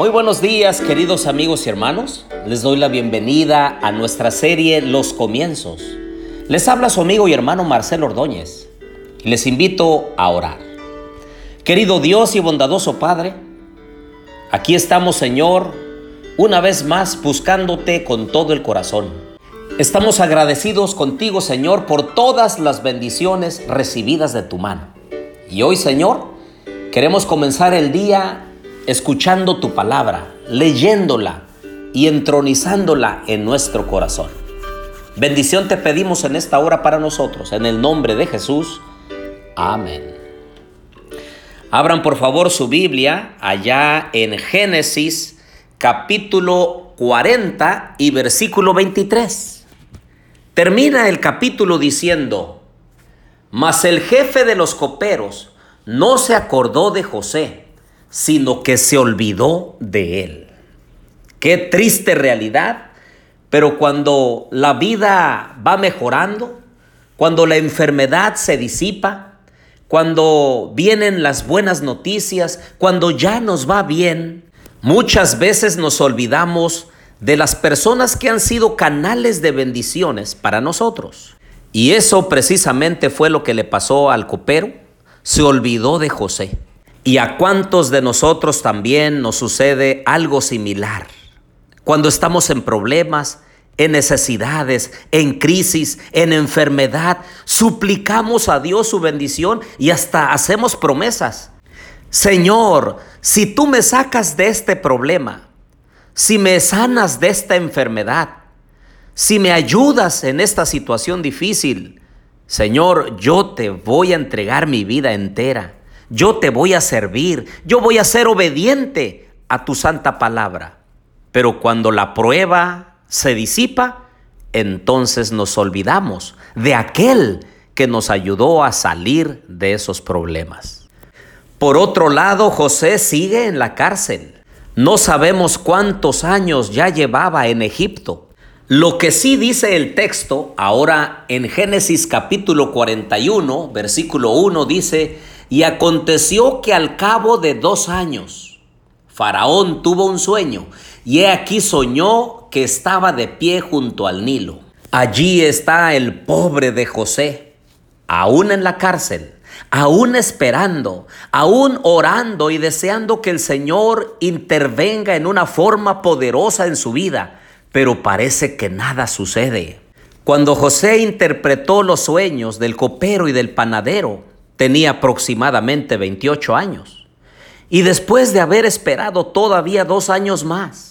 Muy buenos días queridos amigos y hermanos. Les doy la bienvenida a nuestra serie Los Comienzos. Les habla su amigo y hermano Marcelo Ordóñez. Les invito a orar. Querido Dios y bondadoso Padre, aquí estamos Señor, una vez más buscándote con todo el corazón. Estamos agradecidos contigo Señor por todas las bendiciones recibidas de tu mano. Y hoy Señor, queremos comenzar el día escuchando tu palabra, leyéndola y entronizándola en nuestro corazón. Bendición te pedimos en esta hora para nosotros, en el nombre de Jesús. Amén. Abran por favor su Biblia allá en Génesis capítulo 40 y versículo 23. Termina el capítulo diciendo, mas el jefe de los coperos no se acordó de José sino que se olvidó de él. Qué triste realidad, pero cuando la vida va mejorando, cuando la enfermedad se disipa, cuando vienen las buenas noticias, cuando ya nos va bien, muchas veces nos olvidamos de las personas que han sido canales de bendiciones para nosotros. Y eso precisamente fue lo que le pasó al copero, se olvidó de José. ¿Y a cuántos de nosotros también nos sucede algo similar? Cuando estamos en problemas, en necesidades, en crisis, en enfermedad, suplicamos a Dios su bendición y hasta hacemos promesas. Señor, si tú me sacas de este problema, si me sanas de esta enfermedad, si me ayudas en esta situación difícil, Señor, yo te voy a entregar mi vida entera yo te voy a servir, yo voy a ser obediente a tu santa palabra. Pero cuando la prueba se disipa, entonces nos olvidamos de aquel que nos ayudó a salir de esos problemas. Por otro lado, José sigue en la cárcel. No sabemos cuántos años ya llevaba en Egipto. Lo que sí dice el texto, ahora en Génesis capítulo 41, versículo 1, dice, y aconteció que al cabo de dos años, Faraón tuvo un sueño, y he aquí soñó que estaba de pie junto al Nilo. Allí está el pobre de José, aún en la cárcel, aún esperando, aún orando y deseando que el Señor intervenga en una forma poderosa en su vida, pero parece que nada sucede. Cuando José interpretó los sueños del copero y del panadero, tenía aproximadamente 28 años. Y después de haber esperado todavía dos años más,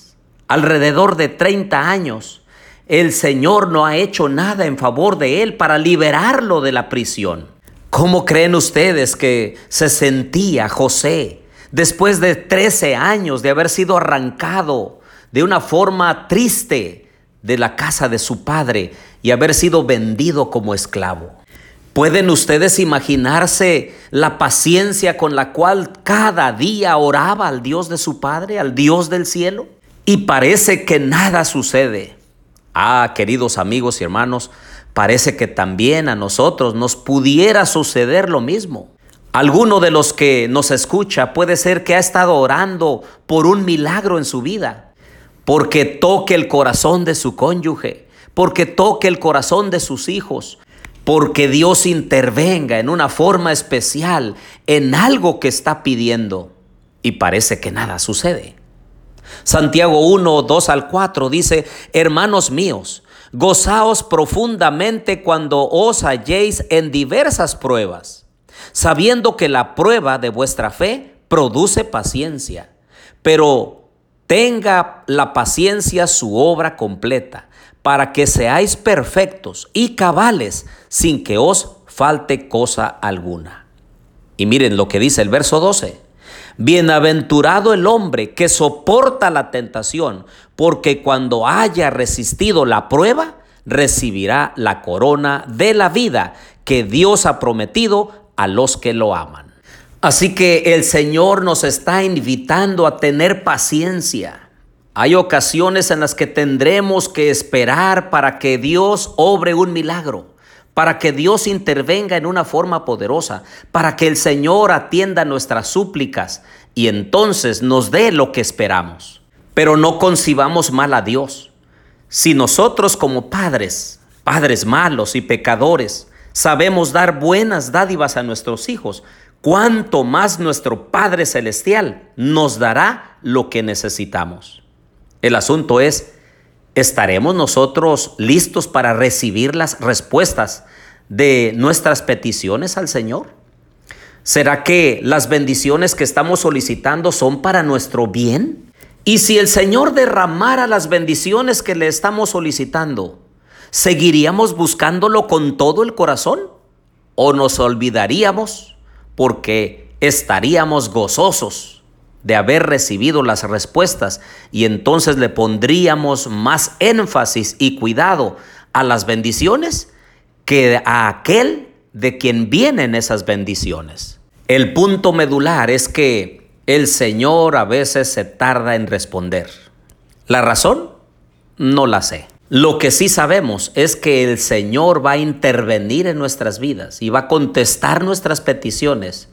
alrededor de 30 años, el Señor no ha hecho nada en favor de él para liberarlo de la prisión. ¿Cómo creen ustedes que se sentía José después de 13 años de haber sido arrancado de una forma triste de la casa de su padre y haber sido vendido como esclavo? ¿Pueden ustedes imaginarse la paciencia con la cual cada día oraba al Dios de su Padre, al Dios del cielo? Y parece que nada sucede. Ah, queridos amigos y hermanos, parece que también a nosotros nos pudiera suceder lo mismo. Alguno de los que nos escucha puede ser que ha estado orando por un milagro en su vida, porque toque el corazón de su cónyuge, porque toque el corazón de sus hijos, porque Dios intervenga en una forma especial en algo que está pidiendo y parece que nada sucede. Santiago 1, 2 al 4 dice, hermanos míos, gozaos profundamente cuando os halléis en diversas pruebas, sabiendo que la prueba de vuestra fe produce paciencia, pero tenga la paciencia su obra completa para que seáis perfectos y cabales sin que os falte cosa alguna. Y miren lo que dice el verso 12. Bienaventurado el hombre que soporta la tentación, porque cuando haya resistido la prueba, recibirá la corona de la vida que Dios ha prometido a los que lo aman. Así que el Señor nos está invitando a tener paciencia. Hay ocasiones en las que tendremos que esperar para que Dios obre un milagro, para que Dios intervenga en una forma poderosa, para que el Señor atienda nuestras súplicas y entonces nos dé lo que esperamos. Pero no concibamos mal a Dios. Si nosotros como padres, padres malos y pecadores, sabemos dar buenas dádivas a nuestros hijos, cuánto más nuestro Padre Celestial nos dará lo que necesitamos. El asunto es, ¿estaremos nosotros listos para recibir las respuestas de nuestras peticiones al Señor? ¿Será que las bendiciones que estamos solicitando son para nuestro bien? Y si el Señor derramara las bendiciones que le estamos solicitando, ¿seguiríamos buscándolo con todo el corazón? ¿O nos olvidaríamos porque estaríamos gozosos de haber recibido las respuestas y entonces le pondríamos más énfasis y cuidado a las bendiciones que a aquel de quien vienen esas bendiciones. El punto medular es que el Señor a veces se tarda en responder. ¿La razón? No la sé. Lo que sí sabemos es que el Señor va a intervenir en nuestras vidas y va a contestar nuestras peticiones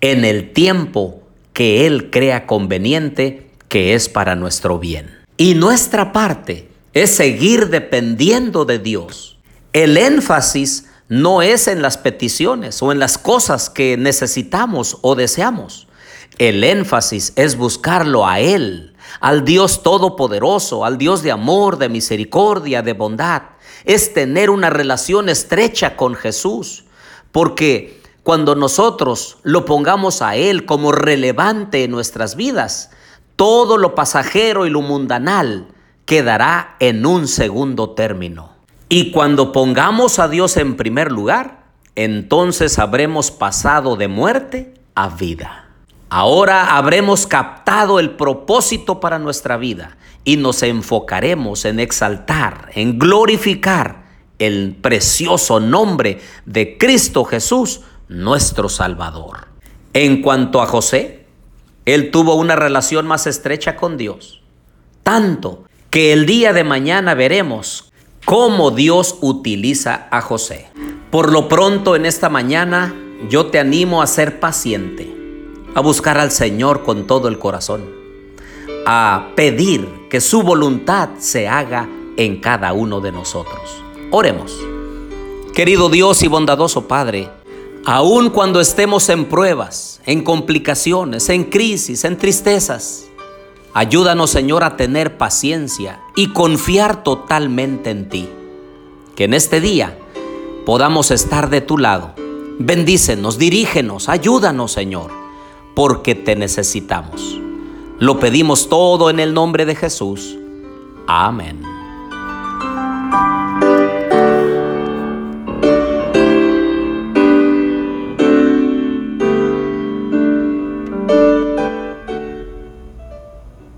en el tiempo que Él crea conveniente, que es para nuestro bien. Y nuestra parte es seguir dependiendo de Dios. El énfasis no es en las peticiones o en las cosas que necesitamos o deseamos. El énfasis es buscarlo a Él, al Dios Todopoderoso, al Dios de amor, de misericordia, de bondad. Es tener una relación estrecha con Jesús, porque cuando nosotros lo pongamos a Él como relevante en nuestras vidas, todo lo pasajero y lo mundanal quedará en un segundo término. Y cuando pongamos a Dios en primer lugar, entonces habremos pasado de muerte a vida. Ahora habremos captado el propósito para nuestra vida y nos enfocaremos en exaltar, en glorificar el precioso nombre de Cristo Jesús, nuestro Salvador. En cuanto a José, él tuvo una relación más estrecha con Dios, tanto que el día de mañana veremos cómo Dios utiliza a José. Por lo pronto en esta mañana yo te animo a ser paciente, a buscar al Señor con todo el corazón, a pedir que su voluntad se haga en cada uno de nosotros. Oremos. Querido Dios y bondadoso Padre, aun cuando estemos en pruebas, en complicaciones, en crisis, en tristezas, Ayúdanos, Señor, a tener paciencia y confiar totalmente en ti. Que en este día podamos estar de tu lado. Bendícenos, dirígenos, ayúdanos, Señor, porque te necesitamos. Lo pedimos todo en el nombre de Jesús. Amén.